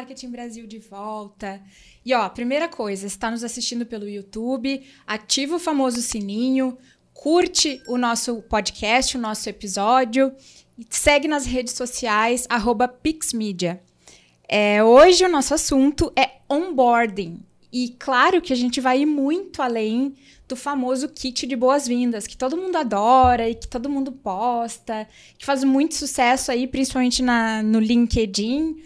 Marketing Brasil de volta. E ó, primeira coisa, está nos assistindo pelo YouTube, ativa o famoso sininho, curte o nosso podcast, o nosso episódio, e segue nas redes sociais, Pixmedia. É, hoje o nosso assunto é onboarding. E claro que a gente vai ir muito além do famoso kit de boas-vindas, que todo mundo adora e que todo mundo posta, que faz muito sucesso aí, principalmente na, no LinkedIn,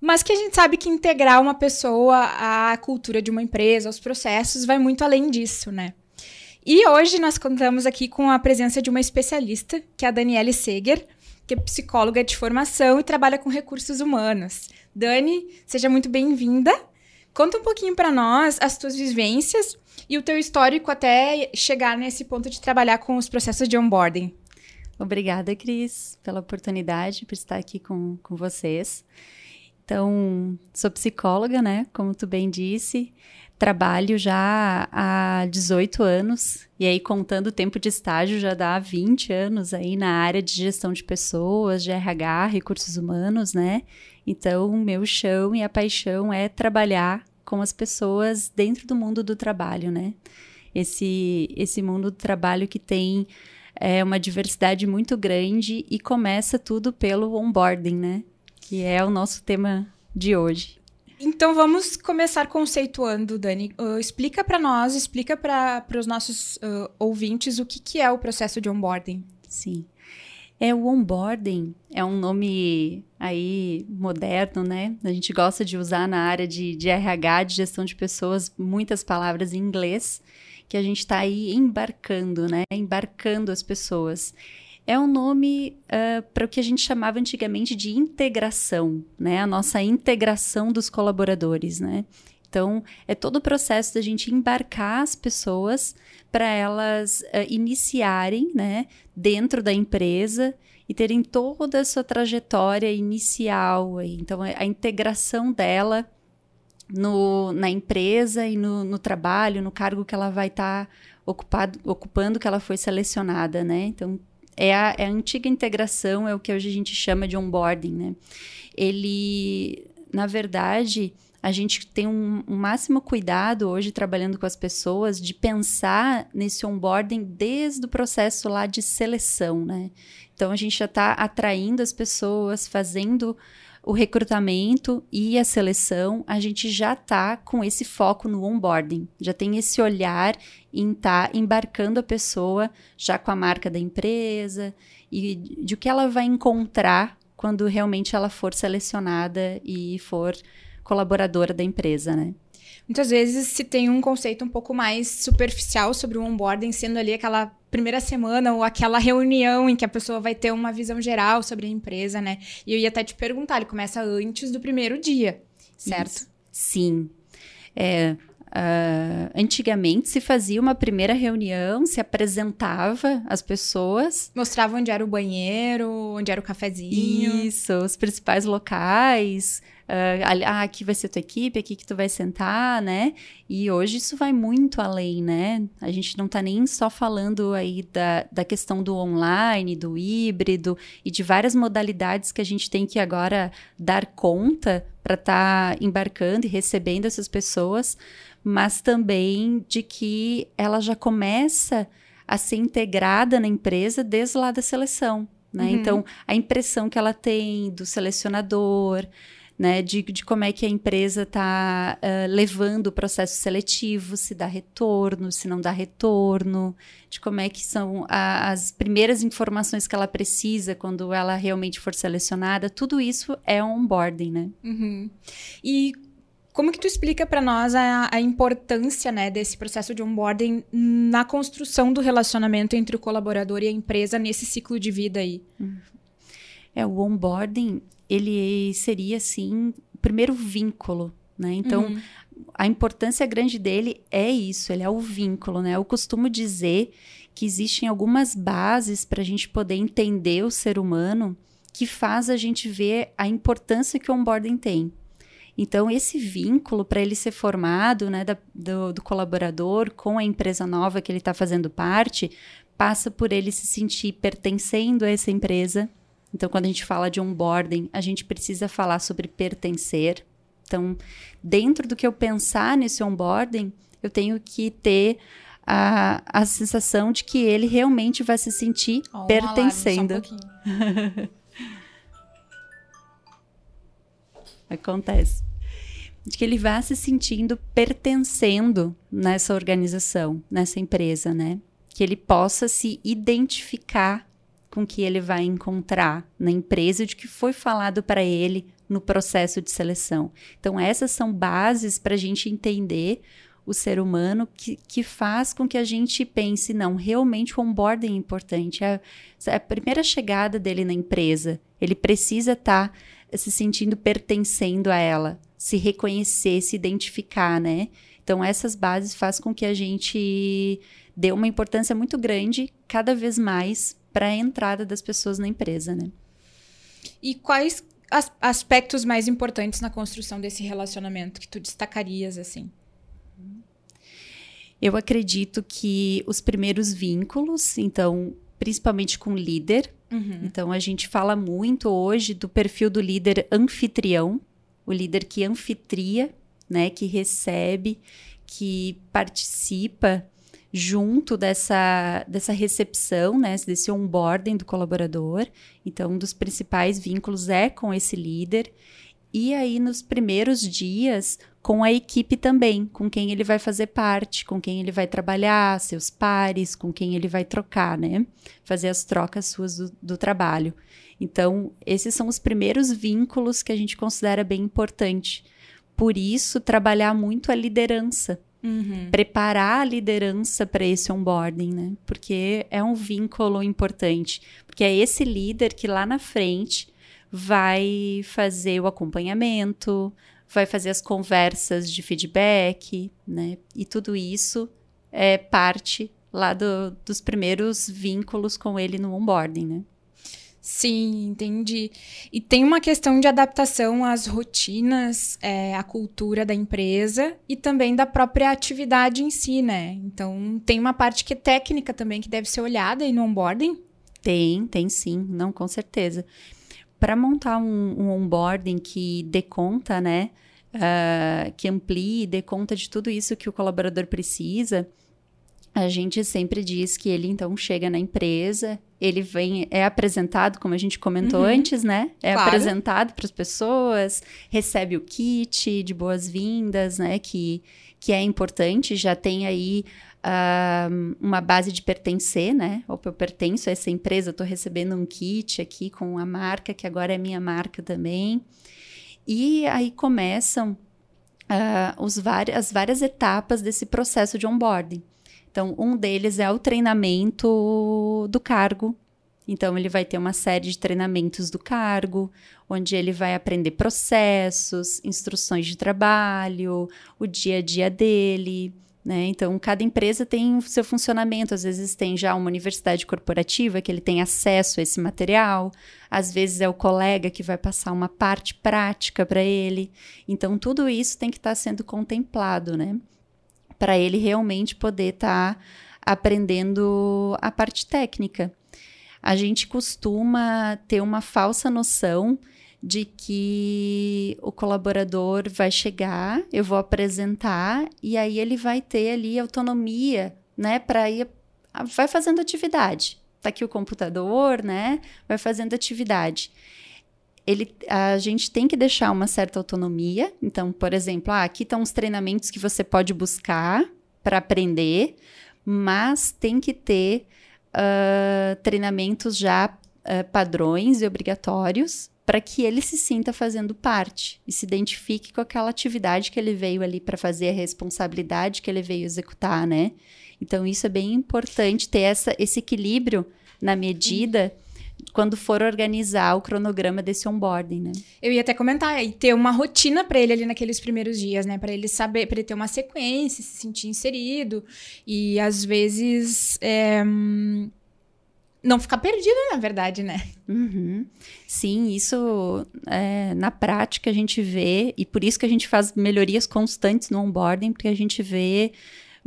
mas que a gente sabe que integrar uma pessoa à cultura de uma empresa, aos processos, vai muito além disso, né? E hoje nós contamos aqui com a presença de uma especialista, que é a Daniele Seger, que é psicóloga de formação e trabalha com recursos humanos. Dani, seja muito bem-vinda. Conta um pouquinho para nós as tuas vivências e o teu histórico até chegar nesse ponto de trabalhar com os processos de onboarding. Obrigada, Cris, pela oportunidade por estar aqui com, com vocês. Então, sou psicóloga, né? Como tu bem disse. Trabalho já há 18 anos, e aí contando o tempo de estágio já dá 20 anos aí na área de gestão de pessoas, de RH, recursos humanos, né? Então, o meu chão e a paixão é trabalhar com as pessoas dentro do mundo do trabalho, né? Esse, esse mundo do trabalho que tem é, uma diversidade muito grande e começa tudo pelo onboarding, né? Que é o nosso tema de hoje. Então vamos começar conceituando, Dani. Uh, explica para nós, explica para os nossos uh, ouvintes o que, que é o processo de onboarding. Sim. É o onboarding, é um nome aí moderno, né? A gente gosta de usar na área de, de RH, de gestão de pessoas, muitas palavras em inglês, que a gente está aí embarcando, né? Embarcando as pessoas. É um nome uh, para o que a gente chamava antigamente de integração, né? A nossa integração dos colaboradores, né? Então, é todo o processo da gente embarcar as pessoas para elas uh, iniciarem, né, dentro da empresa e terem toda a sua trajetória inicial. Então, a integração dela no, na empresa e no, no, trabalho, no cargo que ela vai estar tá ocupando, que ela foi selecionada, né? Então, é a, é a antiga integração, é o que hoje a gente chama de onboarding, né? Ele, na verdade a gente tem um, um, máximo cuidado hoje trabalhando com as pessoas de pensar nesse onboarding desde o processo lá de seleção, né? Então a gente já está atraindo as pessoas, fazendo o recrutamento e a seleção, a gente já está com esse foco no onboarding, já tem esse olhar em estar tá embarcando a pessoa já com a marca da empresa e de o que ela vai encontrar quando realmente ela for selecionada e for colaboradora da empresa, né? Muitas vezes se tem um conceito um pouco mais superficial sobre o onboarding, sendo ali aquela primeira semana ou aquela reunião em que a pessoa vai ter uma visão geral sobre a empresa, né? E eu ia até te perguntar, ele começa antes do primeiro dia, certo? Isso. Sim. É, Uh, antigamente se fazia uma primeira reunião, se apresentava as pessoas. Mostrava onde era o banheiro, onde era o cafezinho. Isso, os principais locais. Uh, ah, aqui vai ser tua equipe, aqui que tu vai sentar, né? E hoje isso vai muito além, né? A gente não tá nem só falando aí da, da questão do online, do híbrido e de várias modalidades que a gente tem que agora dar conta para estar tá embarcando e recebendo essas pessoas mas também de que ela já começa a ser integrada na empresa desde lá da seleção. Né? Uhum. Então, a impressão que ela tem do selecionador, né, de, de como é que a empresa está uh, levando o processo seletivo, se dá retorno, se não dá retorno, de como é que são a, as primeiras informações que ela precisa quando ela realmente for selecionada, tudo isso é onboarding, né? Uhum. E como que tu explica para nós a, a, importância né, desse processo de onboarding na construção do relacionamento entre o colaborador e a empresa nesse ciclo de vida aí? É, o onboarding, ele seria, assim, o primeiro vínculo, né? Então, uhum. a importância grande dele é isso, ele é o vínculo, né? Eu costumo dizer que existem algumas bases para a gente poder entender o ser humano que faz a gente ver a importância que o onboarding tem. Então, esse vínculo, para ele ser formado, né, da, do, do colaborador com a empresa nova que ele está fazendo parte, passa por ele se sentir pertencendo a essa empresa, Então, quando a gente fala de onboarding, a gente precisa falar sobre pertencer. Então, dentro do que eu pensar nesse onboarding, eu tenho que ter a, a sensação de que ele realmente vai se sentir oh, pertencendo. Um um Acontece. De que ele vá se sentindo pertencendo nessa organização, nessa empresa, né? Que ele possa se identificar com que ele vai encontrar na empresa de que foi falado para ele no processo de seleção. Então, essas são bases para a gente entender o ser humano que, que faz com que a gente pense, não, realmente o onboarding é importante. É, é a primeira chegada dele na empresa. Ele precisa estar tá se sentindo pertencendo a ela, se reconhecer, se identificar, né? Então, essas bases fazem com que a gente dê uma importância muito grande, cada vez mais, para a entrada das pessoas na empresa, né? E quais as aspectos mais importantes na construção desse relacionamento que tu destacarias assim? Eu acredito que os primeiros vínculos, então, principalmente com o líder. Uhum. Então, a gente fala muito hoje do perfil do líder anfitrião, o líder que anfitria, né, que recebe, que participa junto dessa, dessa recepção, né, desse onboarding do colaborador. Então, um dos principais vínculos é com esse líder. E aí, nos primeiros dias, com a equipe também, com quem ele vai fazer parte, com quem ele vai trabalhar, seus pares, com quem ele vai trocar, né? Fazer as trocas suas do, do trabalho. Então, esses são os primeiros vínculos que a gente considera bem importante. Por isso, trabalhar muito a liderança, Uhum. Preparar a liderança para esse onboarding, né? Porque é um vínculo importante. Porque é esse líder que lá na frente vai fazer o acompanhamento, vai fazer as conversas de feedback, né? E tudo isso é parte lá do, dos primeiros vínculos com ele no onboarding, né? Sim, entendi. E tem uma questão de adaptação às rotinas, é, à cultura da empresa e também da própria atividade em si, né? Então, tem uma parte que é técnica também que deve ser olhada aí no onboarding? Tem, tem sim, não, com certeza. Para montar um, um, onboarding que dê conta, né? Uh, que amplie, dê conta de tudo isso que o colaborador precisa, a gente sempre diz que ele então chega na empresa, ele vem, é apresentado, como a gente comentou uhum. antes, né? É claro. apresentado para as pessoas, recebe o kit de boas-vindas, né? Que, que é importante, já tem aí uh, uma base de pertencer, né? Ou eu pertenço a essa empresa, estou recebendo um kit aqui com a marca, que agora é minha marca também. E aí começam uh, os as várias etapas desse processo de onboarding. Então, um deles é o treinamento do cargo. Então, ele vai ter uma série de treinamentos do cargo, onde ele vai aprender processos, instruções de trabalho, o dia a dia dele. Né? Então, cada empresa tem o seu funcionamento. Às vezes, tem já uma universidade corporativa que ele tem acesso a esse material. Às vezes, é o colega que vai passar uma parte prática para ele. Então, tudo isso tem que estar tá sendo contemplado, né? Para ele realmente poder estar tá aprendendo a parte técnica. A gente costuma ter uma falsa noção de que o colaborador vai chegar, eu vou apresentar e aí ele vai ter ali autonomia, né, para ir vai fazendo atividade. Tá aqui o computador, né? Vai fazendo atividade ele, a gente tem que deixar uma certa autonomia. Então, por exemplo, ah, aqui estão os treinamentos que você pode buscar para aprender, mas tem que ter uh, treinamentos já uh, padrões e obrigatórios para que ele se sinta fazendo parte e se identifique com aquela atividade que ele veio ali para fazer, a responsabilidade que ele veio executar, né? Então, isso é bem importante ter essa, esse equilíbrio na medida. Quando for organizar o cronograma desse onboarding, né? Eu ia até comentar e ter uma rotina para ele ali naqueles primeiros dias, né? Para ele saber, para ele ter uma sequência, se sentir inserido e às vezes é, não ficar perdido, na verdade, né? Uhum. Sim, isso é, na prática a gente vê e por isso que a gente faz melhorias constantes no onboarding, porque a gente vê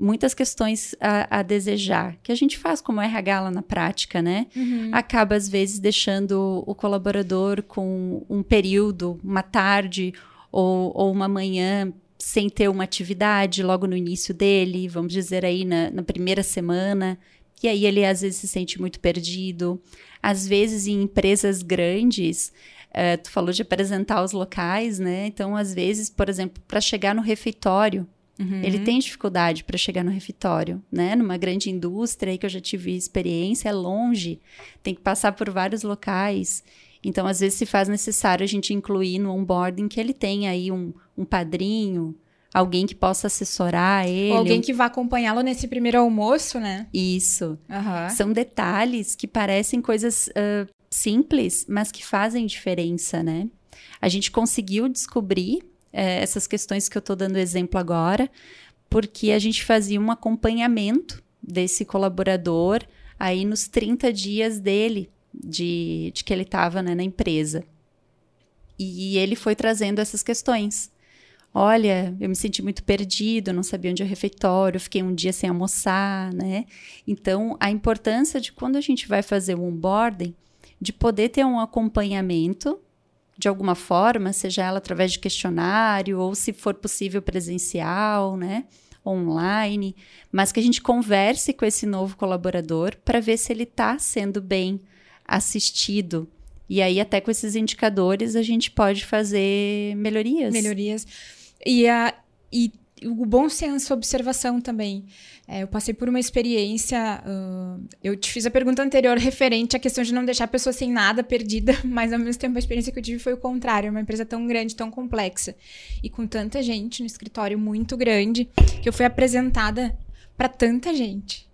muitas questões a, a, desejar, que a gente faz como RH lá na prática, né? Uhum. Acaba, às vezes, deixando o colaborador com um período, uma tarde ou, ou uma manhã sem ter uma atividade logo no início dele, vamos dizer aí na, na primeira semana, e aí ele às vezes se sente muito perdido. Às vezes em empresas grandes, uh, tu falou de apresentar os locais, né? Então, às vezes, por exemplo, para chegar no refeitório, Uhum. Ele tem dificuldade para chegar no refeitório, né? Numa grande indústria aí que eu já tive experiência, é longe, tem que passar por vários locais. Então, às vezes, se faz necessário a gente incluir no onboarding que ele tenha aí um, um padrinho, alguém que possa assessorar ele. Ou alguém que vá acompanhá-lo nesse primeiro almoço, né? Isso. Uhum. São detalhes que parecem coisas uh, simples, mas que fazem diferença, né? A gente conseguiu descobrir é, essas questões que eu estou dando exemplo agora, porque a gente fazia um acompanhamento desse colaborador aí nos 30 dias dele de, de que ele estava né, na empresa. E ele foi trazendo essas questões. Olha, eu me senti muito perdido, não sabia onde é o refeitório, fiquei um dia sem almoçar, né? Então, a importância de quando a gente vai fazer o onboarding, de poder ter um acompanhamento de alguma forma, seja ela através de questionário ou se for possível presencial, né? Online, mas que a gente converse com esse novo colaborador para ver se ele está sendo bem assistido. E aí, até com esses indicadores, a gente pode fazer melhorias. Melhorias. E, a, e o bom senso, observação também. É, eu passei por uma experiência. Uh, eu te fiz a pergunta anterior referente à questão de não deixar a pessoa sem nada, perdida, mas ao mesmo tempo a experiência que eu tive foi o contrário. Uma empresa tão grande, tão complexa e com tanta gente no escritório muito grande, que eu fui apresentada para tanta gente.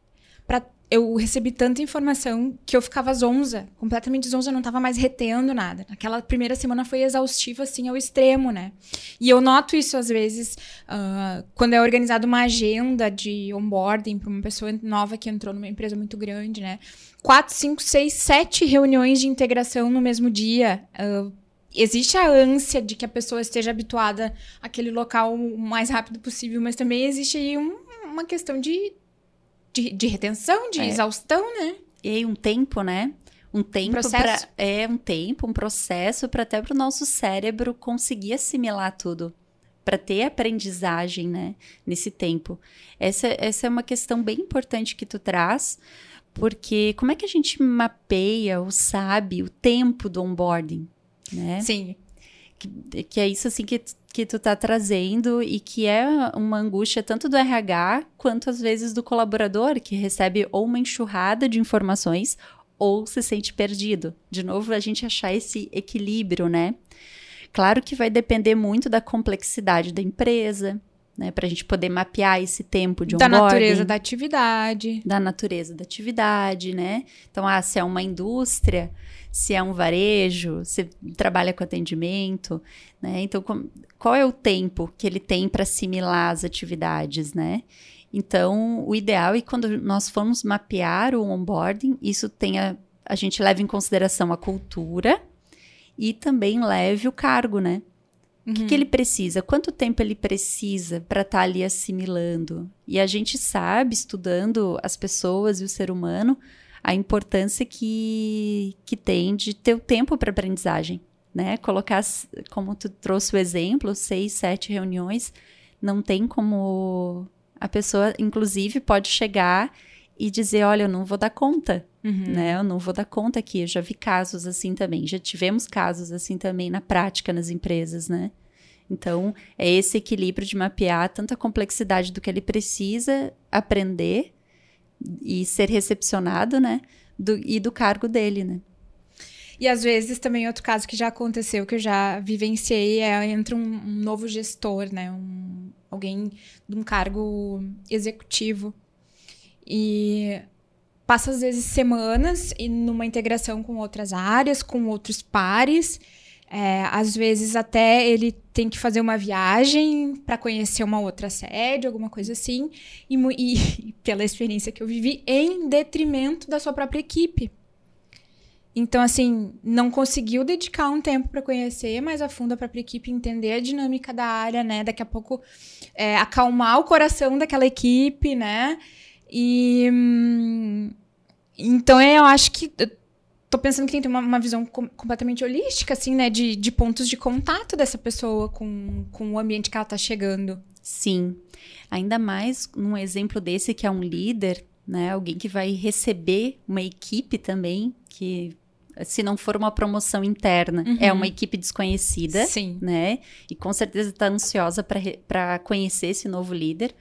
Para eu recebi tanta informação que eu ficava zonza, completamente zonza, eu não estava mais retendo nada. Aquela primeira semana foi exaustiva, assim, ao extremo, né? E eu noto isso às vezes uh, quando é organizada uma agenda de onboarding para uma pessoa nova que entrou numa empresa muito grande, né? Quatro, cinco, seis, sete reuniões de integração no mesmo dia. Uh, existe a ânsia de que a pessoa esteja habituada àquele local o mais rápido possível, mas também existe aí um, uma questão de de, de retenção, de é. exaustão, né? E um tempo, né? Um tempo processo. Pra, é um tempo, um processo para até para o nosso cérebro conseguir assimilar tudo, para ter aprendizagem, né? Nesse tempo. Essa, essa é uma questão bem importante que tu traz, porque como é que a gente mapeia ou sabe o tempo do onboarding, né? Sim. Que, que é isso assim que que tu tá trazendo e que é uma angústia tanto do RH quanto às vezes do colaborador que recebe ou uma enxurrada de informações ou se sente perdido. De novo, a gente achar esse equilíbrio, né? Claro que vai depender muito da complexidade da empresa, né, para a gente poder mapear esse tempo de onboarding. Da natureza da atividade. Da natureza da atividade, né? Então, ah, se é uma indústria, se é um varejo, se trabalha com atendimento, né? Então, com, qual é o tempo que ele tem para assimilar as atividades, né? Então, o ideal é quando nós formos mapear o onboarding, isso tenha, a gente leve em consideração a cultura e também leve o cargo, né? O que, que, uhum. ele precisa? Quanto tempo ele precisa para estar tá ali assimilando? E a gente sabe, estudando as pessoas e o ser humano, a importância que, que tem de ter o tempo para aprendizagem. Né? Colocar, como tu trouxe o exemplo, seis, sete reuniões, não tem como. A pessoa, inclusive, pode chegar e dizer: Olha, eu não vou dar conta, uhum. né? Eu não vou dar conta aqui. Eu já vi casos assim também. Já tivemos casos assim também na prática nas empresas, né? Então, é esse equilíbrio de mapear tanta complexidade do que ele precisa aprender e ser recepcionado, né? Do, e do cargo dele, né? E às vezes também outro caso que já aconteceu, que eu já vivenciei, é entra um, um novo gestor, né? Um, alguém de um cargo executivo. E passa às vezes semanas e numa integração com outras áreas, com outros pares. É, às vezes até ele tem que fazer uma viagem para conhecer uma outra sede, alguma coisa assim, e, e, pela experiência que eu vivi, em detrimento da sua própria equipe. Então, assim, não conseguiu dedicar um tempo para conhecer mais a fundo a própria equipe, entender a dinâmica da área, né? Daqui a pouco é, acalmar o coração daquela equipe, né? E. Hum, então, eu acho que. Tô pensando que tem uma, uma visão com, completamente holística, assim, né? De, de pontos de contato dessa pessoa com, com o ambiente que ela tá chegando. Sim. Ainda mais num exemplo desse que é um líder, né? Alguém que vai receber uma equipe também, que se não for uma promoção interna, uhum. é uma equipe desconhecida, Sim. né? E com certeza está ansiosa para conhecer esse novo líder.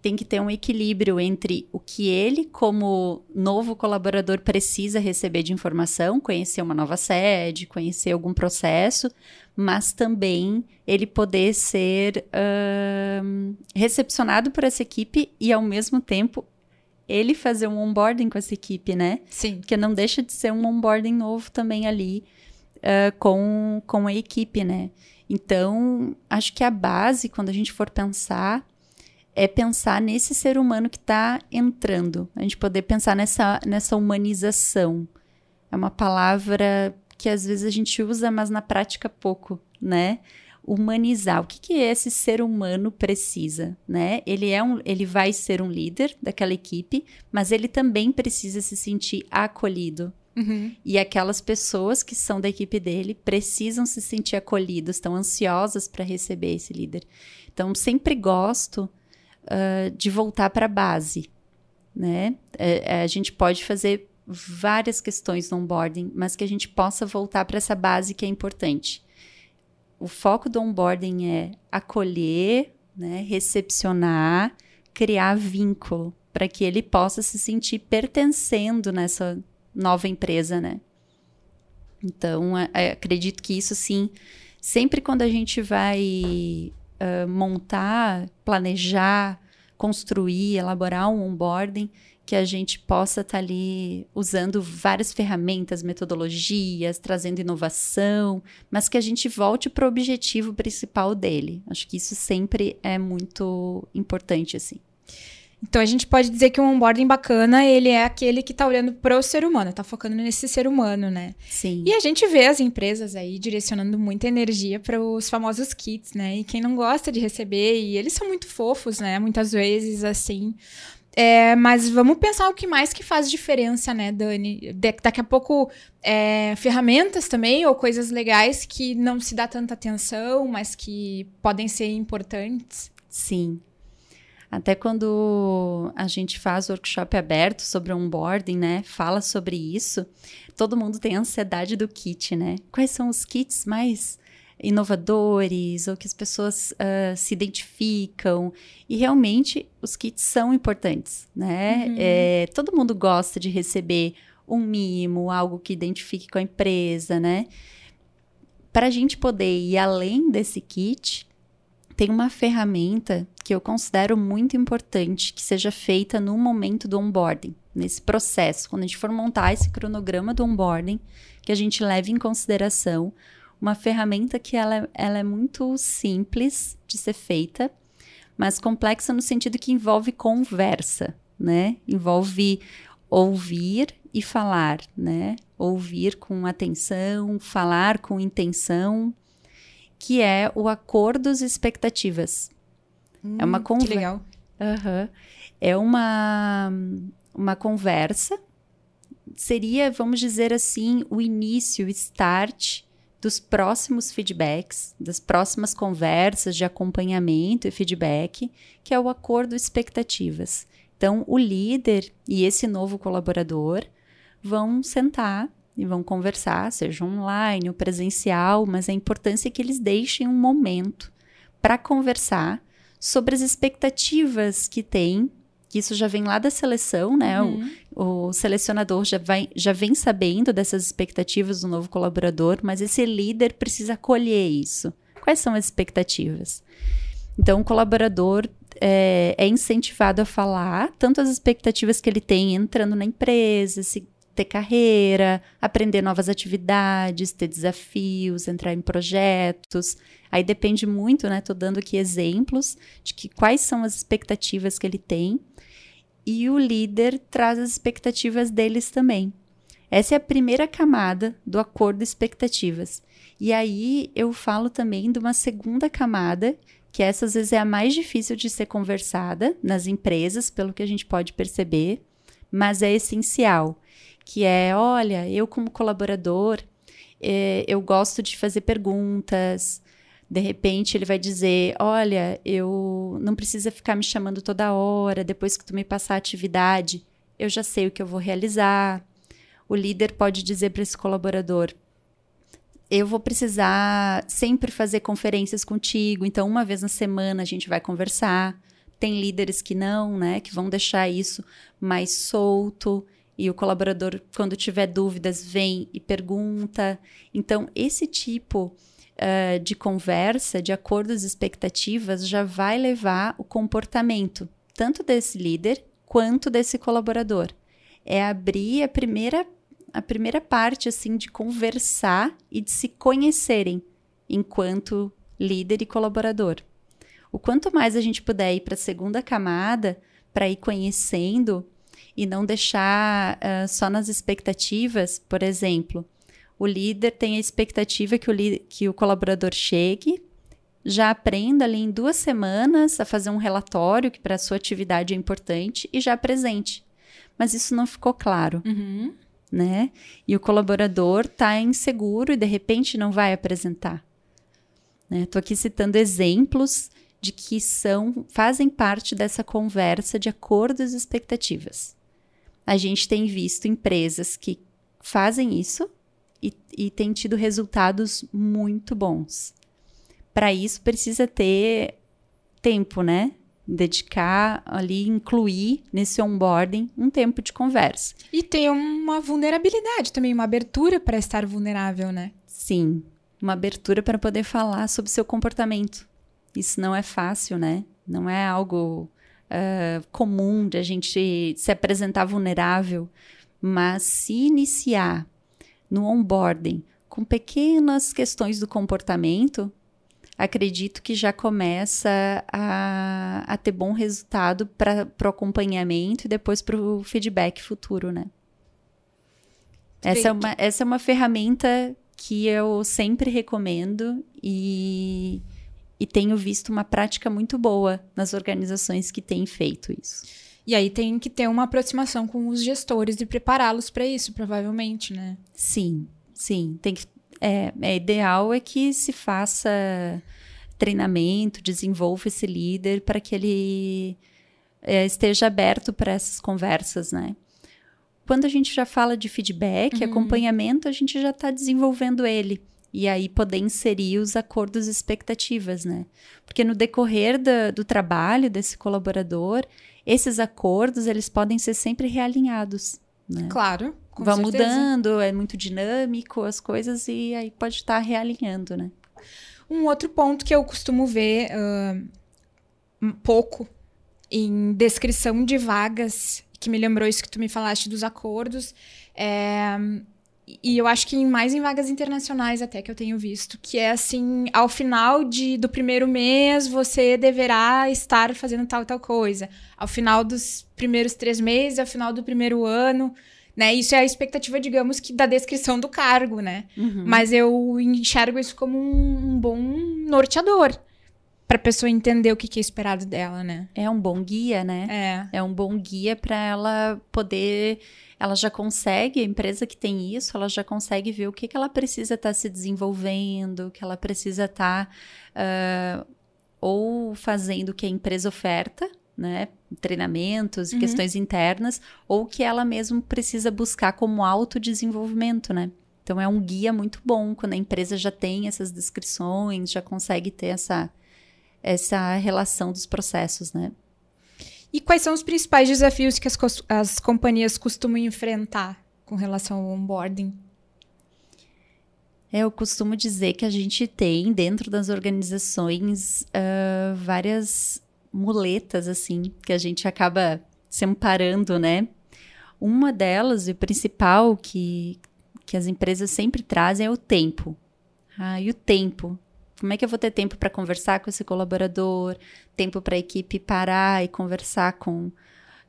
Tem que ter um equilíbrio entre o que ele, como novo colaborador, precisa receber de informação, conhecer uma nova sede, conhecer algum processo, mas também ele poder ser uh, recepcionado por essa equipe e, ao mesmo tempo, ele fazer um onboarding com essa equipe, né? Sim. Porque não deixa de ser um onboarding novo também ali uh, com, com a equipe, né? Então, acho que a base, quando a gente for pensar, é pensar nesse ser humano que está entrando. A gente poder pensar nessa, nessa humanização. É uma palavra que às vezes a gente usa, mas na prática pouco, né? humanizar. O que, que esse ser humano precisa, né? Ele é um, ele vai ser um líder daquela equipe, mas ele também precisa se sentir acolhido. Uhum. E aquelas pessoas que são da equipe dele precisam se sentir acolhidos, estão ansiosas para receber esse líder. Então, sempre gosto uh, de voltar para a base, né? É, é, a gente pode fazer várias questões no onboarding, mas que a gente possa voltar para essa base que é importante o foco do onboarding é acolher, né, recepcionar, criar vínculo para que ele possa se sentir pertencendo nessa nova empresa, né? Então, acredito que isso sim, sempre quando a gente vai uh, montar, planejar, construir, elaborar um onboarding, que a gente possa estar tá ali usando várias ferramentas, metodologias, trazendo inovação, mas que a gente volte para o objetivo principal dele. Acho que isso sempre é muito importante, assim. Então a gente pode dizer que um onboarding bacana, ele é aquele que está olhando para o ser humano, está focando nesse ser humano, né? Sim. E a gente vê as empresas aí direcionando muita energia para os famosos kits, né? E quem não gosta de receber, e eles são muito fofos, né? Muitas vezes assim, é, mas vamos pensar o que mais que faz diferença, né, Dani? De, daqui a pouco, é, ferramentas também, ou coisas legais que não se dá tanta atenção, mas que podem ser importantes. Sim. Até quando a gente faz workshop aberto sobre onboarding, né? Fala sobre isso. Todo mundo tem ansiedade do kit, né? Quais são os kits mais inovadores ou que as pessoas uh, se identificam. E realmente os kits são importantes, né? Uhum. É, todo mundo gosta de receber um mimo, algo que identifique com a empresa, né? Para a gente poder ir além desse kit, tem uma ferramenta que eu considero muito importante que seja feita no momento do onboarding, nesse processo, quando a gente for montar esse cronograma do onboarding, que a gente leve em consideração uma ferramenta que ela, ela é muito simples de ser feita, mas complexa no sentido que envolve conversa, né? Envolve ouvir e falar, né? Ouvir com atenção, falar com intenção, que é o acordos expectativas. Hum, é uma conversa. Que legal. Uhum. É uma, uma conversa. Seria, vamos dizer assim, o início, o start dos próximos feedbacks, das próximas conversas de acompanhamento e feedback, que é o acordo expectativas. Então, o líder e esse novo colaborador vão sentar e vão conversar, seja online ou presencial, mas a importância é que eles deixem um momento para conversar sobre as expectativas que têm que isso já vem lá da seleção, né? Uhum. O, o, selecionador já, vai, já vem sabendo dessas expectativas do novo colaborador, mas esse líder precisa acolher isso. Quais são as expectativas? Então, o colaborador é, é incentivado a falar tanto as expectativas que ele tem entrando na empresa, se ter carreira, aprender novas atividades, ter desafios, entrar em projetos. Aí depende muito, né? Tô dando aqui exemplos de que quais são as expectativas que ele tem e o líder traz as expectativas deles também. Essa é a primeira camada do acordo expectativas. E aí eu falo também de uma segunda camada, que essa às vezes é a mais difícil de ser conversada nas empresas, pelo que a gente pode perceber, mas é essencial, que é, olha, eu como colaborador, é, eu gosto de fazer perguntas, de repente ele vai dizer: Olha, eu não precisa ficar me chamando toda hora, depois que tu me passar a atividade, eu já sei o que eu vou realizar. O líder pode dizer para esse colaborador: Eu vou precisar sempre fazer conferências contigo, então uma vez na semana a gente vai conversar. Tem líderes que não, né, que vão deixar isso mais solto e o colaborador, quando tiver dúvidas, vem e pergunta. Então, esse tipo uh, de conversa, de acordos e expectativas, já vai levar o comportamento tanto desse líder quanto desse colaborador. É abrir a primeira, a primeira parte assim de conversar e de se conhecerem enquanto líder e colaborador. O quanto mais a gente puder ir para a segunda camada, para ir conhecendo e não deixar uh, só nas expectativas, por exemplo, o líder tem a expectativa que o, que o colaborador chegue, já aprenda ali em duas semanas a fazer um relatório que para a sua atividade é importante e já apresente. Mas isso não ficou claro. Uhum. Né? E o colaborador está inseguro e de repente não vai apresentar. Estou né? aqui citando exemplos de que são fazem parte dessa conversa de acordos e expectativas. A gente tem visto empresas que fazem isso e, e tem tido resultados muito bons. Para isso, precisa ter tempo, né? Dedicar ali, incluir nesse onboarding um tempo de conversa. E ter uma vulnerabilidade também, uma abertura para estar vulnerável, né? Sim, uma abertura para poder falar sobre seu comportamento. Isso não é fácil, né? Não é algo uh, comum de a gente se apresentar vulnerável, mas se iniciar no onboarding com pequenas questões do comportamento, acredito que já começa a, a ter bom resultado para o acompanhamento e depois para o feedback futuro, né? Essa é, uma, essa é uma ferramenta que eu sempre recomendo e, e tenho visto uma prática muito boa nas organizações que têm feito isso. E aí tem que ter uma aproximação com os gestores e prepará-los para isso, provavelmente, né? Sim, sim. Tem que, é, é ideal é que se faça treinamento, desenvolva esse líder para que ele é, esteja aberto para essas conversas, né? Quando a gente já fala de feedback, uhum. acompanhamento, a gente já está desenvolvendo ele e aí poder inserir os acordos e expectativas, né? Porque no decorrer da, do trabalho desse colaborador, esses acordos eles podem ser sempre realinhados. Né? Claro. Com Vão certeza. mudando, é muito dinâmico as coisas e aí pode estar realinhando, né? Um outro ponto que eu costumo ver uh, um pouco em descrição de vagas, que me lembrou isso que tu me falaste dos acordos, é e eu acho que mais em vagas internacionais até que eu tenho visto, que é assim, ao final de, do primeiro mês você deverá estar fazendo tal e tal coisa. Ao final dos primeiros três meses, ao final do primeiro ano, né? Isso é a expectativa, digamos, que da descrição do cargo, né? Uhum. Mas eu enxergo isso como um, um bom norteador para a pessoa entender o que, que, é esperado dela, né? É um bom guia, né? É. É um bom guia para ela poder ela já consegue, a empresa que tem isso, ela já consegue ver o que, que ela precisa estar tá se desenvolvendo, o que ela precisa estar tá, uh, ou fazendo o que a empresa oferta, né? Treinamentos, uhum. questões internas, ou que ela mesmo precisa buscar como autodesenvolvimento, né? Então é um guia muito bom quando a empresa já tem essas descrições, já consegue ter essa, essa relação dos processos, né? E quais são os principais desafios que as, as companhias costumam enfrentar com relação ao onboarding? É, eu costumo dizer que a gente tem dentro das organizações uh, várias muletas, assim, que a gente acaba se amparando, né? Uma delas, e o principal que, que as empresas sempre trazem é o tempo. Ah, e o tempo como é que eu vou ter tempo para conversar com esse colaborador, tempo para a equipe parar e conversar com,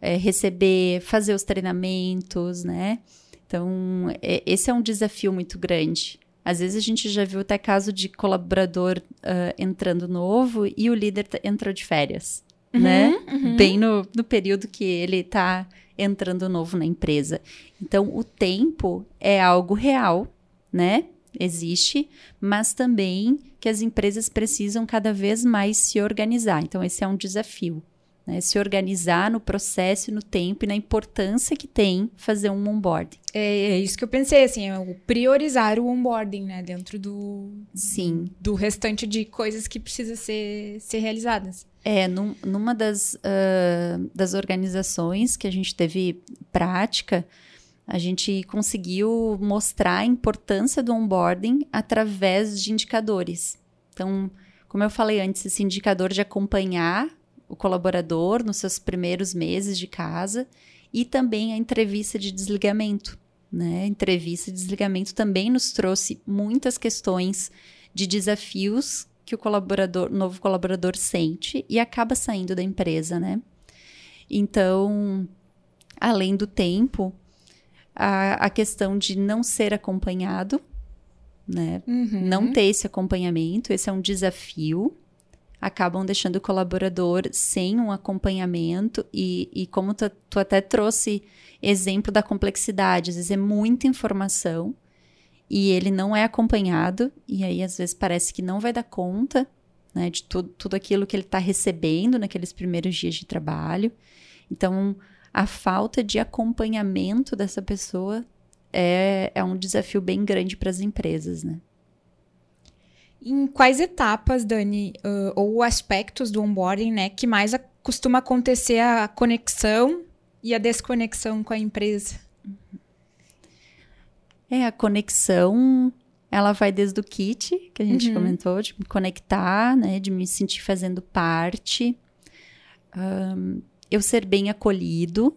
é, receber, fazer os treinamentos, né? Então, é, esse é um desafio muito grande. Às vezes a gente já viu até caso de colaborador uh, entrando novo e o líder entrou de férias, uhum, né? Uhum. Bem no, no período que ele está entrando novo na empresa. Então, o tempo é algo real, né? Existe, mas também que as empresas precisam cada vez mais se organizar. Então, esse é um desafio. Né? Se organizar no processo, no tempo e na importância que tem fazer um onboarding. É, é isso que eu pensei, assim, é priorizar o onboarding, né? Dentro do, Sim. do restante de coisas que precisa ser, ser realizadas. É, num, numa das, uh, das organizações que a gente teve prática, a gente conseguiu mostrar a importância do onboarding através de indicadores. Então, como eu falei antes, esse indicador de acompanhar o colaborador nos seus primeiros meses de casa e também a entrevista de desligamento. Né? Entrevista de desligamento também nos trouxe muitas questões de desafios que o colaborador, novo colaborador sente e acaba saindo da empresa, né? Então, além do tempo, a, a questão de não ser acompanhado, né? Uhum. Não ter esse acompanhamento, esse é um desafio. Acabam deixando o colaborador sem um acompanhamento, e, e como tu, tu até trouxe exemplo da complexidade, às vezes é muita informação e ele não é acompanhado, e aí às vezes parece que não vai dar conta né, de tudo, tudo aquilo que ele está recebendo naqueles primeiros dias de trabalho. Então, a falta de acompanhamento dessa pessoa é, é um desafio bem grande para as empresas, né? Em quais etapas, Dani, uh, ou aspectos do onboarding, né, que mais costuma acontecer a conexão e a desconexão com a empresa? É, a conexão, ela vai desde o kit, que a gente uhum. comentou, de me conectar, né? De me sentir fazendo parte. Um, eu ser bem acolhido.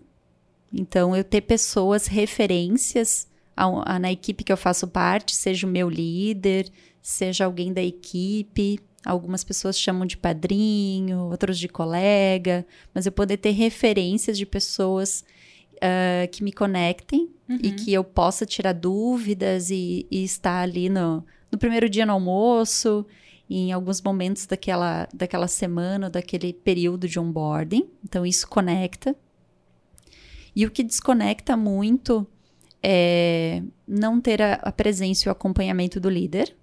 Então, eu ter pessoas, referências a, a, na equipe que eu faço parte, seja o meu líder, seja alguém da equipe. Algumas pessoas chamam de padrinho, outros de colega, mas eu poder ter referências de pessoas uh, que me conectem uhum. e que eu possa tirar dúvidas e, e estar ali no, no primeiro dia no almoço, em alguns momentos daquela, daquela semana, daquele período de onboarding. Então, isso conecta. E o que desconecta muito é não ter a, a presença e o acompanhamento do líder.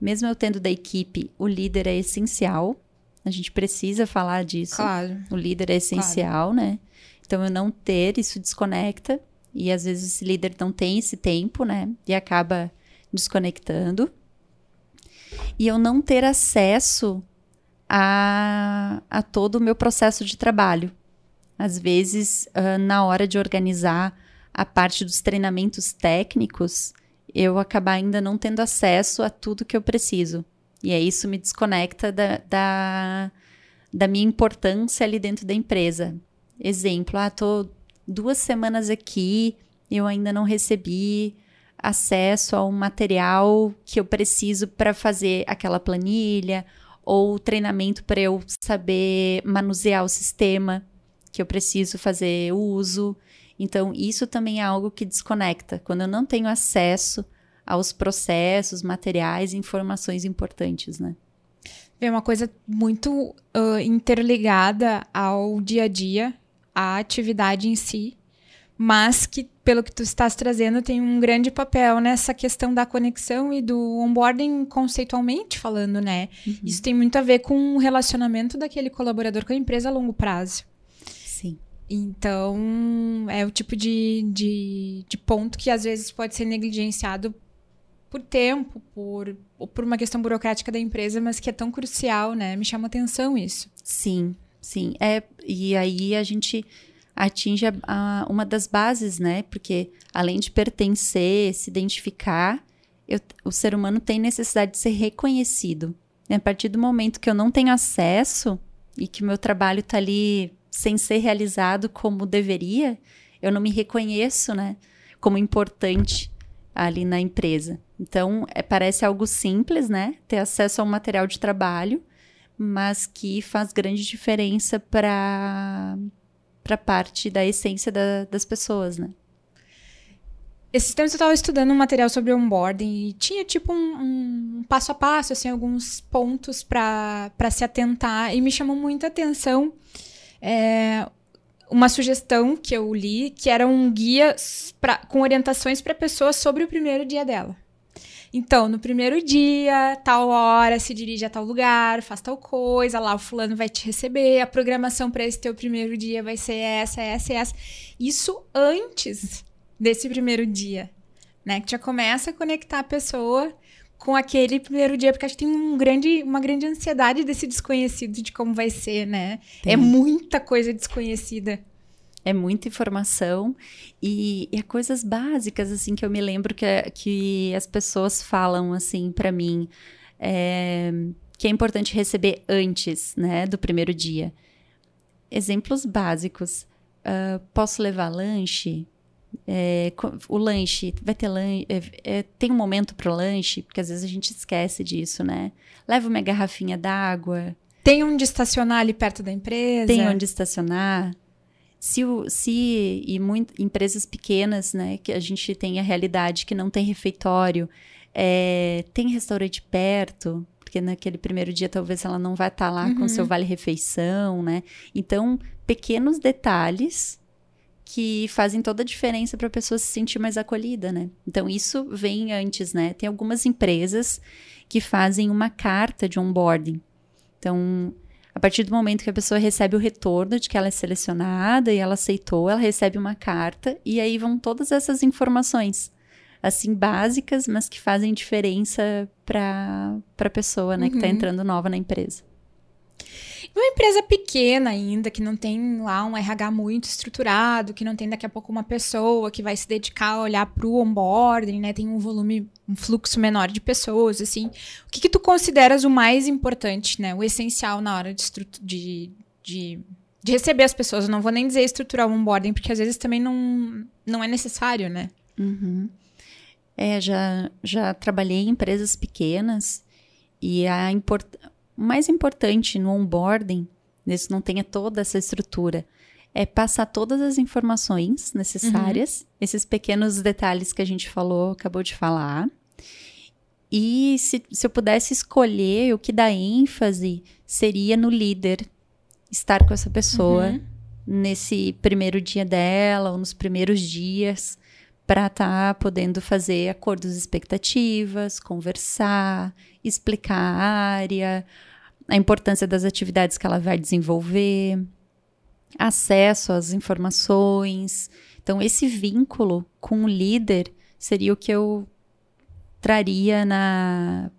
Mesmo eu tendo da equipe, o líder é essencial. A gente precisa falar disso. Claro. O líder é essencial, claro. né? Então, eu não ter, isso desconecta. E às vezes esse líder não tem esse tempo, né? E acaba desconectando. E eu não ter acesso a, a todo o meu processo de trabalho. Às vezes, uh, na hora de organizar a parte dos treinamentos técnicos, eu acabar ainda não tendo acesso a tudo que eu preciso. E aí isso me desconecta da, da, da minha importância ali dentro da empresa. Exemplo, ah, tô duas semanas aqui, eu ainda não recebi acesso ao material que eu preciso para fazer aquela planilha ou treinamento para eu saber manusear o sistema que eu preciso fazer uso. Então, isso também é algo que desconecta. Quando eu não tenho acesso aos processos, materiais, informações importantes, né? É uma coisa muito uh, interligada ao dia a dia a atividade em si, mas que, pelo que tu estás trazendo, tem um grande papel nessa questão da conexão e do onboarding conceitualmente falando, né? Uhum. Isso tem muito a ver com o relacionamento daquele colaborador com a empresa a longo prazo. Sim. Então, é o tipo de, de, de ponto que às vezes pode ser negligenciado por tempo, por, por uma questão burocrática da empresa, mas que é tão crucial, né? Me chama atenção isso. Sim, Sim, é, e aí a gente atinge a, a, uma das bases, né? Porque além de pertencer, se identificar, eu, o ser humano tem necessidade de ser reconhecido. E a partir do momento que eu não tenho acesso e que o meu trabalho está ali sem ser realizado como deveria, eu não me reconheço, né? Como importante ali na empresa. Então, é, parece algo simples, né? Ter acesso ao material de trabalho, mas que faz grande diferença para para parte da essência da, das pessoas, né? esses tempos eu estava estudando um material sobre onboarding e tinha tipo um, um passo a passo, assim, alguns pontos para se atentar e me chamou muita atenção é, uma sugestão que eu li que era um guia pra, com orientações para pessoas sobre o primeiro dia dela. Então, no primeiro dia, tal hora, se dirige a tal lugar, faz tal coisa, lá o fulano vai te receber, a programação para esse teu primeiro dia vai ser essa, essa e essa. Isso antes desse primeiro dia, né? Que já começa a conectar a pessoa com aquele primeiro dia, porque acho que tem um grande, uma grande ansiedade desse desconhecido de como vai ser, né? Tem. É muita coisa desconhecida. É muita informação e, e é coisas básicas, assim, que eu me lembro que, que as pessoas falam, assim, para mim, é, que é importante receber antes, né, do primeiro dia. Exemplos básicos. Uh, posso levar lanche? É, o lanche, vai ter lanche, é, é, tem um momento para o lanche, porque às vezes a gente esquece disso, né? Leva uma garrafinha d'água. Tem onde estacionar ali perto da empresa? Tem onde estacionar. Se, o, se e muito, empresas pequenas, né, que a gente tem a realidade que não tem refeitório, é, tem restaurante perto, porque naquele primeiro dia talvez ela não vai estar tá lá uhum. com seu vale-refeição, né? Então, pequenos detalhes que fazem toda a diferença para a pessoa se sentir mais acolhida, né? Então isso vem antes, né? Tem algumas empresas que fazem uma carta de onboarding. Então, a partir do momento que a pessoa recebe o retorno de que ela é selecionada e ela aceitou, ela recebe uma carta e aí vão todas essas informações assim básicas, mas que fazem diferença para a pessoa, né, tá uhum. que está entrando nova na empresa. Uma empresa pequena ainda, que não tem lá um RH muito estruturado, que não tem daqui a pouco uma pessoa que vai se dedicar a olhar para o onboarding, né? Tem um volume, um fluxo menor de pessoas, assim. O que, que tu consideras o mais importante, né? O essencial na hora de, de, de, de receber as pessoas. Eu não vou nem dizer estruturar o onboarding, porque às vezes também não, não é necessário, né? Uhum. É, já, já trabalhei em empresas pequenas e a importância o mais importante no onboarding, nesse não tenha toda essa estrutura, é passar todas as informações necessárias, uhum. esses pequenos detalhes que a gente falou, acabou de falar. E se, se eu pudesse escolher o que dá ênfase, seria no líder, estar com essa pessoa uhum. nesse primeiro dia dela, ou nos primeiros dias, para estar tá podendo fazer acordos expectativas, conversar, explicar a área, a importância das atividades que ela vai desenvolver, acesso às informações. Então, esse vínculo com o líder seria o que eu traria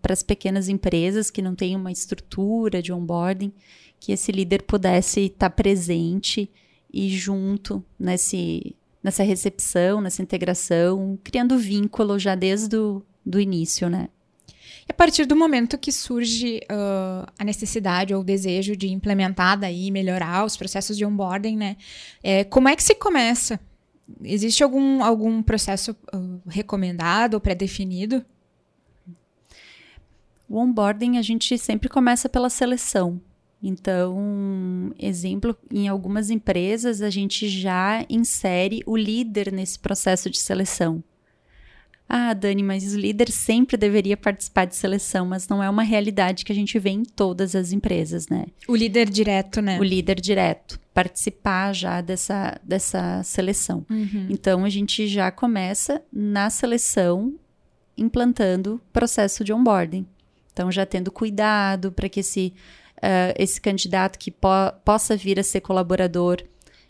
para as pequenas empresas que não têm uma estrutura de onboarding, que esse líder pudesse estar presente e junto nesse, nessa recepção, nessa integração, criando vínculo já desde o do início, né? E a partir do momento que surge uh, a necessidade ou o desejo de implementar daí, melhorar os processos de onboarding, né? É, como é que se começa? Existe algum, algum processo uh, recomendado ou pré-definido? O onboarding a gente sempre começa pela seleção. Então, exemplo, em algumas empresas a gente já insere o líder nesse processo de seleção. Ah, Dani, mas o líder sempre deveria participar de seleção, mas não é uma realidade que a gente vê em todas as empresas, né? O líder direto, né? O líder direto, participar já dessa, dessa seleção. Uhum. Então, a gente já começa na seleção implantando processo de onboarding. Então, já tendo cuidado para que esse, uh, esse candidato que po possa vir a ser colaborador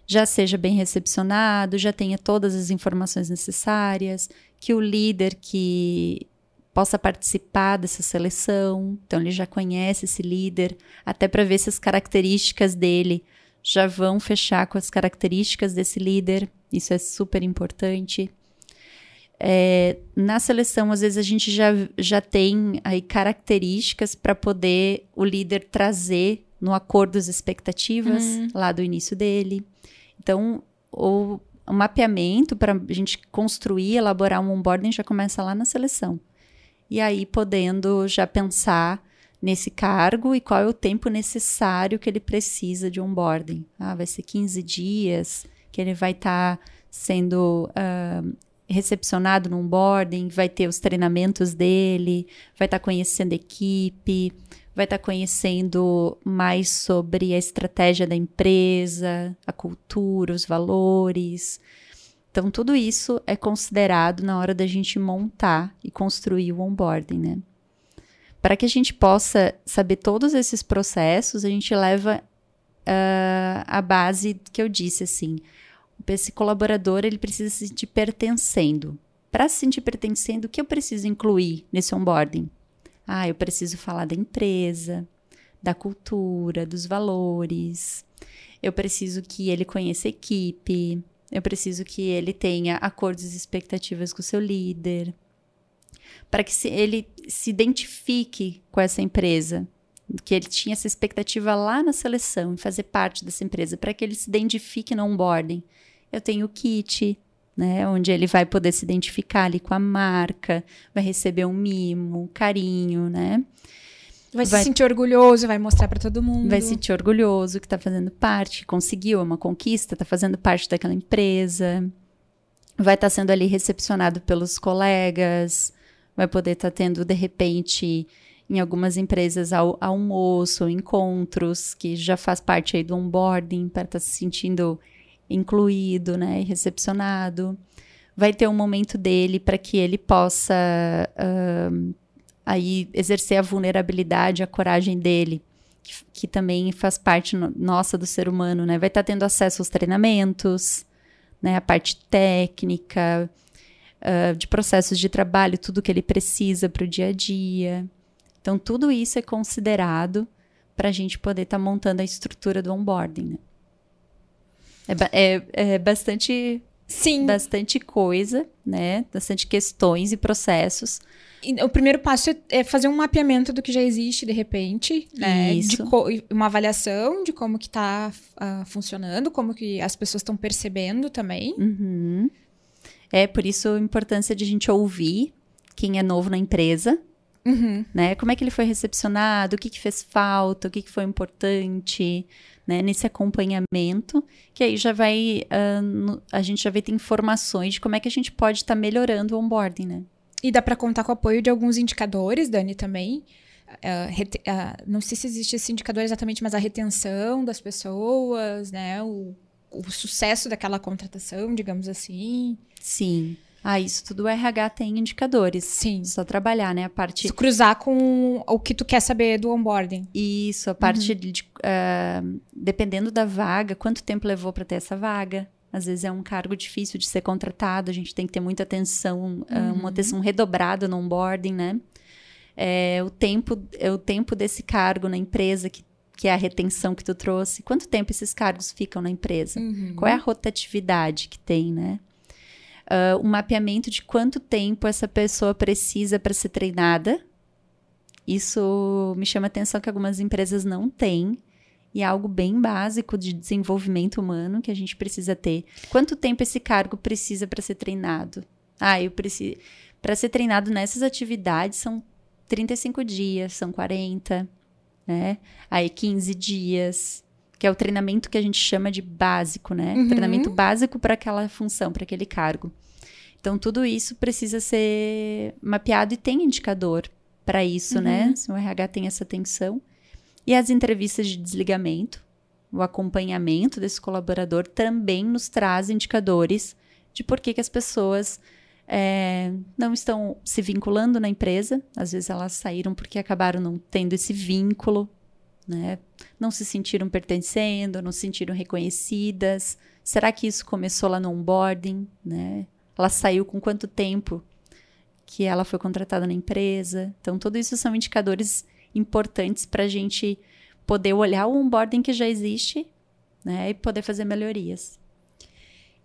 já seja bem recepcionado, já tenha todas as informações necessárias, que o líder que possa participar dessa seleção, então ele já conhece esse líder, até para ver se as características dele já vão fechar com as características desse líder, isso é super importante. É, na seleção, às vezes a gente já, já tem aí características para poder o líder trazer no acordo as expectativas uhum. lá do início dele. Então, o, o mapeamento para a gente construir, elaborar um onboarding já começa lá na seleção. E aí, podendo já pensar nesse cargo e qual é o tempo necessário que ele precisa de onboarding. Ah, vai ser 15 dias que ele vai estar tá sendo uh, recepcionado no onboarding, vai ter os treinamentos dele, vai estar tá conhecendo a equipe, vai estar tá conhecendo mais sobre a estratégia da empresa, a cultura, os valores. Então, tudo isso é considerado na hora da gente montar e construir o onboarding, né? Para que a gente possa saber todos esses processos, a gente leva uh, a base que eu disse, assim, esse colaborador ele precisa se sentir pertencendo. Para se sentir pertencendo, o que eu preciso incluir nesse onboarding? Ah, eu preciso falar da empresa, da cultura, dos valores. Eu preciso que ele conheça a equipe. Eu preciso que ele tenha acordos e expectativas com o seu líder. Para que se, ele se identifique com essa empresa. Que ele tinha essa expectativa lá na seleção, em fazer parte dessa empresa, para que ele se identifique no onboarding eu tenho o kit, né? Onde ele vai poder se identificar ali com a marca, vai receber um mimo, um carinho, né? Vai, vai se sentir orgulhoso, vai mostrar para todo mundo. Vai se sentir orgulhoso que está fazendo parte, conseguiu é uma conquista, está fazendo parte daquela empresa. Vai estar tá sendo ali recepcionado pelos colegas, vai poder estar tá tendo, de repente, em algumas empresas, ao, almoço, encontros, que já faz parte aí do onboarding, para estar tá se sentindo incluído, né, e recepcionado. Vai ter um momento dele para que ele possa uh, aí exercer a vulnerabilidade, a coragem dele, que, que também faz parte no, nossa do ser humano, né? Vai estar tá tendo acesso aos treinamentos, né, a parte técnica, uh, de processos de trabalho, tudo que ele precisa para o dia a dia. Então, tudo isso é considerado para a gente poder estar tá montando a estrutura do onboarding. Né? É, é, é bastante. Sim. Bastante coisa, né? Bastante questões e processos. O primeiro passo é, é fazer um mapeamento do que já existe, de repente, né? Isso. uma avaliação de como que está uh, funcionando, como que as pessoas estão percebendo também. Uhum. É por isso a importância de a gente ouvir quem é novo na empresa, uhum. né? Como é que ele foi recepcionado, o que, que fez falta, o que, que foi importante, né, nesse acompanhamento, que aí já vai, uh, a gente já vai ter informações de como é que a gente pode estar tá melhorando o onboarding, né? E dá para contar com o apoio de alguns indicadores, Dani, também. Uh, uh, não sei se existe esse indicador exatamente, mas a retenção das pessoas, né? O, o sucesso daquela contratação, digamos assim. Sim. Ah, isso tudo o RH tem indicadores. Sim. Só trabalhar, né? A parte. cruzar com o que tu quer saber do onboarding. Isso, a parte uhum. de. Uh, dependendo da vaga, quanto tempo levou para ter essa vaga. Às vezes é um cargo difícil de ser contratado, a gente tem que ter muita atenção, uhum. uh, uma atenção redobrada no onboarding, né? É, o, tempo, é o tempo desse cargo na empresa que que é a retenção que tu trouxe. Quanto tempo esses cargos ficam na empresa? Uhum. Qual é a rotatividade que tem, né? Uh, um mapeamento de quanto tempo essa pessoa precisa para ser treinada. Isso me chama atenção que algumas empresas não têm. E é algo bem básico de desenvolvimento humano que a gente precisa ter. Quanto tempo esse cargo precisa para ser treinado? Ah, eu preciso. Para ser treinado nessas atividades são 35 dias, são 40, né? Aí 15 dias, que é o treinamento que a gente chama de básico, né? Uhum. Treinamento básico para aquela função, para aquele cargo. Então, tudo isso precisa ser mapeado e tem indicador para isso, né? uhum. né? Se o RH tem essa atenção. E as entrevistas de desligamento, o acompanhamento desse colaborador também nos traz indicadores de por que, que as pessoas é, não estão se vinculando na empresa. Às vezes elas saíram porque acabaram não tendo esse vínculo né? Não se sentiram pertencendo, não se sentiram reconhecidas. Será que isso começou lá no onboarding, né? Ela saiu com quanto tempo que ela foi contratada na empresa? Então, tudo isso são indicadores importantes para a gente poder olhar o onboarding que já existe, né? E poder fazer melhorias.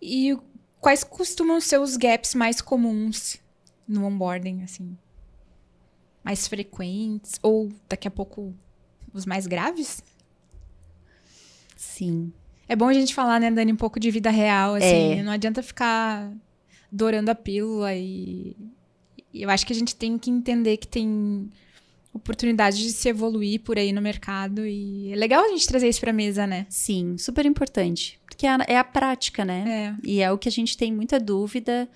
E quais costumam ser os gaps mais comuns no onboarding, assim? Mais frequentes? Ou daqui a pouco os mais graves? Sim. É bom a gente falar, né, Dani, um pouco de vida real, assim. É. Não adianta ficar dourando a pílula e... Eu acho que a gente tem que entender que tem oportunidade de se evoluir por aí no mercado e é legal a gente trazer isso para mesa, né? Sim, super importante, porque é a, é a prática, né? É. E é o que a gente tem muita dúvida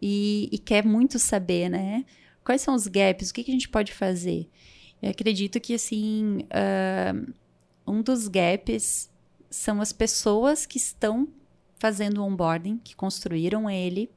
e, e quer muito saber, né? Quais são os gaps? O que, que a gente pode fazer? Eu acredito que, assim, uh, um dos gaps são as pessoas que estão fazendo o onboarding, que construíram ele,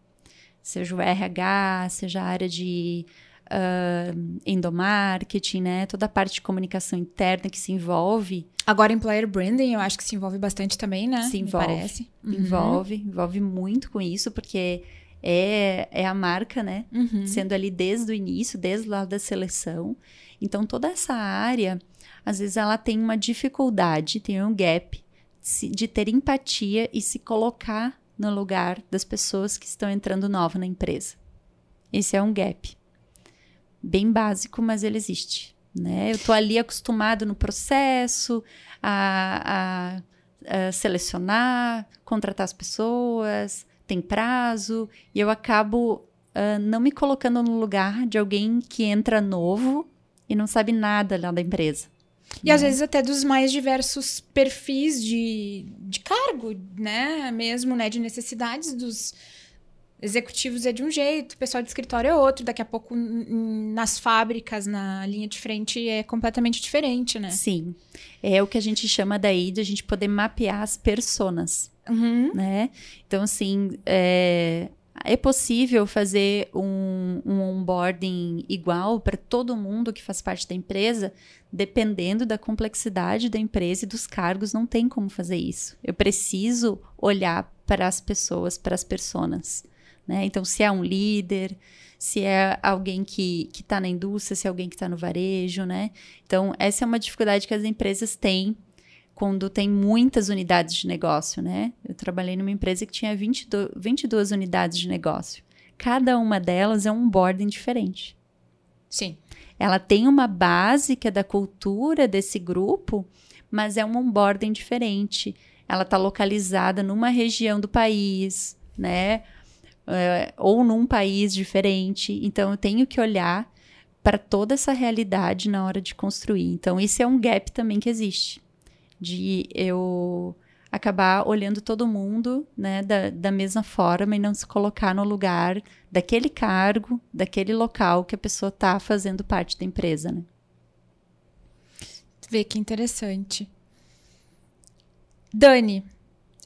seja o RH, seja a área de uh, endomarketing, né? Toda a parte de comunicação interna que se envolve. Agora, employer branding, eu acho que se envolve bastante também, né? Se envolve. Me parece. Uhum. Envolve, envolve muito com isso, porque é, é a marca, né? Uhum. Sendo ali desde o início, desde lá da seleção. Então, toda essa área, às vezes, ela tem uma dificuldade, tem um gap de ter empatia e se colocar no lugar das pessoas que estão entrando nova na empresa. Esse é um gap bem básico, mas ele existe. Né? Eu estou ali acostumado no processo a, a, a, selecionar, contratar as pessoas, tem prazo, e eu acabo uh, não me colocando no lugar de alguém que entra novo e não sabe nada lá da empresa. E né? às vezes até dos mais diversos perfis de, de cargo, né? Mesmo, né? De necessidades dos executivos é de um jeito, o pessoal de escritório é outro, daqui a pouco nas fábricas, na linha de frente, é completamente diferente, né? Sim. É o que a gente chama daí de a gente poder mapear as personas, uhum. né? Então, assim, é, é possível fazer um, um onboarding igual para todo mundo que faz parte da empresa, dependendo da complexidade da empresa e dos cargos, não tem como fazer isso. Eu preciso olhar para as pessoas, para as personas. Né? Então, se é um líder, se é alguém que está na indústria, se é alguém que está no varejo, né? Então, essa é uma dificuldade que as empresas têm quando tem muitas unidades de negócio, né? Eu trabalhei numa empresa que tinha 22, 22 unidades de negócio. Cada uma delas é um boarding diferente. Sim. Ela tem uma básica da cultura desse grupo, mas é um onboarding diferente. Ela está localizada numa região do país, né? é, ou num país diferente. Então, eu tenho que olhar para toda essa realidade na hora de construir. Então, esse é um gap também que existe, de eu acabar olhando todo mundo né, da, da mesma forma e não se colocar no lugar daquele cargo, daquele local que a pessoa está fazendo parte da empresa. Né? Vê que interessante. Dani,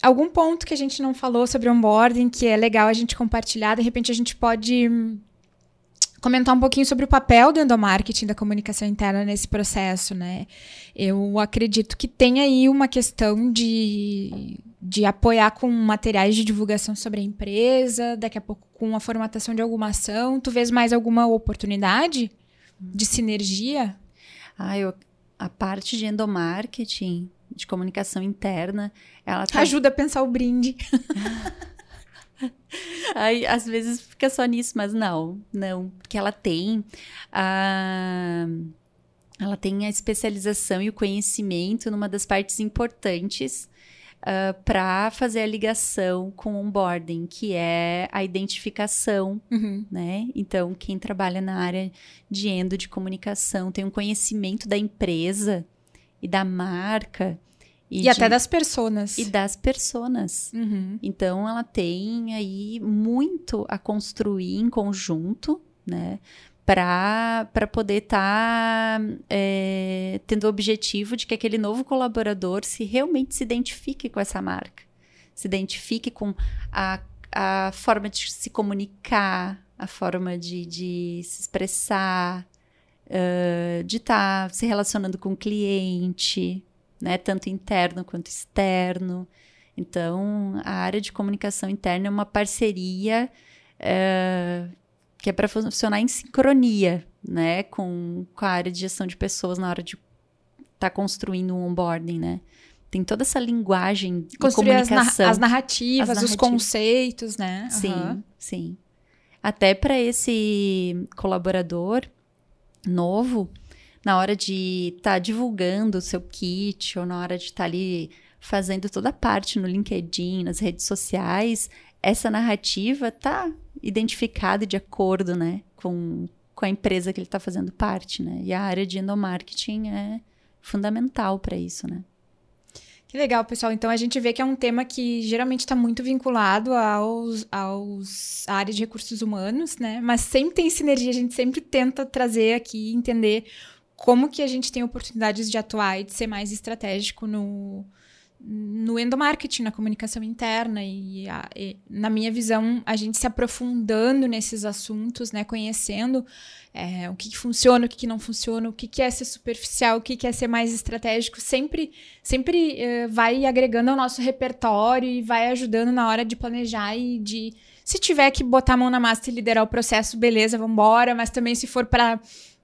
algum ponto que a gente não falou sobre onboarding que é legal a gente compartilhar, de repente a gente pode comentar um pouquinho sobre o papel do endomarketing da comunicação interna nesse processo, né? Eu acredito que tem aí uma questão de, de apoiar com materiais de divulgação sobre a empresa, daqui a pouco com a formatação de alguma ação. Tu vês mais alguma oportunidade de sinergia? Ah, eu, a parte de endomarketing de comunicação interna. Ela tá... Ajuda a pensar o brinde. Aí, às vezes fica só nisso, mas não, não, porque ela tem a ela tem a especialização e o conhecimento numa das partes importantes uh, para fazer a ligação com o onboarding, que é a identificação, uhum. né? Então, quem trabalha na área de endo de comunicação tem um conhecimento da empresa e da marca. E, e de, até das pessoas. E das pessoas. Uhum. Então, ela tem aí muito a construir em conjunto, né? Para poder estar tá, é, tendo o objetivo de que aquele novo colaborador se realmente se identifique com essa marca. Se identifique com a, a forma de se comunicar, a forma de, de se expressar, uh, de estar tá se relacionando com o cliente, né, tanto interno quanto externo. Então, a área de comunicação interna é uma parceria uh, que é para funcionar em sincronia, né, com, com a área de gestão de pessoas na hora de estar tá construindo um onboarding, né. Tem toda essa linguagem de comunicação. As, na as, narrativas, as, narrativas, os conceitos, né? Sim, uhum. sim. Até para esse colaborador, novo, na hora de estar tá divulgando o seu kit ou na hora de estar tá ali fazendo toda a parte no LinkedIn, nas redes sociais, essa narrativa está identificada de acordo, né, com, com a empresa que ele está fazendo parte, né? E a área de endomarketing é fundamental para isso, né? Que legal, pessoal. Então a gente vê que é um tema que geralmente está muito vinculado aos, aos à área de recursos humanos, né? Mas sempre tem sinergia, a gente sempre tenta trazer aqui, entender como que a gente tem oportunidades de atuar e de ser mais estratégico no, no endomarketing, na comunicação interna e, a, e, na minha visão, a gente se aprofundando nesses assuntos, né, conhecendo é, o que, que, funciona, o que, que, não funciona, o que, que é ser superficial, o que, é ser mais estratégico, sempre, sempre é, vai agregando ao nosso repertório e vai ajudando na hora de planejar e de se tiver que botar a mão na massa e liderar o processo, beleza, vamos embora, mas também se for para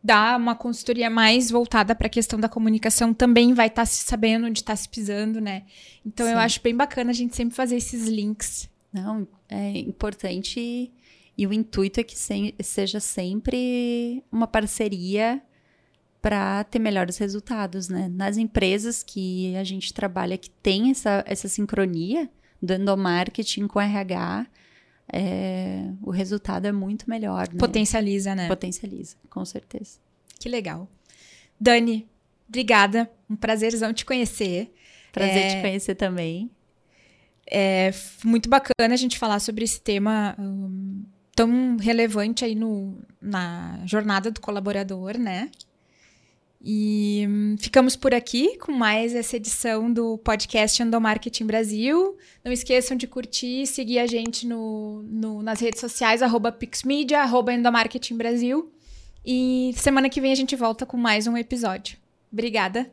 dar uma consultoria mais voltada para a questão da comunicação, também vai estar tá se sabendo onde está se pisando, né? Então Sim. eu acho bem bacana a gente sempre fazer esses links. Não, é importante e o intuito é que se, seja sempre uma parceria para ter melhores resultados, né? Nas empresas que a gente trabalha que tem essa, essa sincronia do endomarketing com RH, é, o resultado é muito melhor. Né? Potencializa, né? Potencializa, com certeza. Que legal. Dani, obrigada. Um prazerzão te conhecer. Prazer é, te conhecer também. É muito bacana a gente falar sobre esse tema um, tão relevante aí no, na jornada do colaborador, né? E hum, ficamos por aqui com mais essa edição do podcast Endomarketing Brasil. Não esqueçam de curtir e seguir a gente no, no, nas redes sociais, arroba Pixmedia, arroba Endomarketing Brasil. E semana que vem a gente volta com mais um episódio. Obrigada!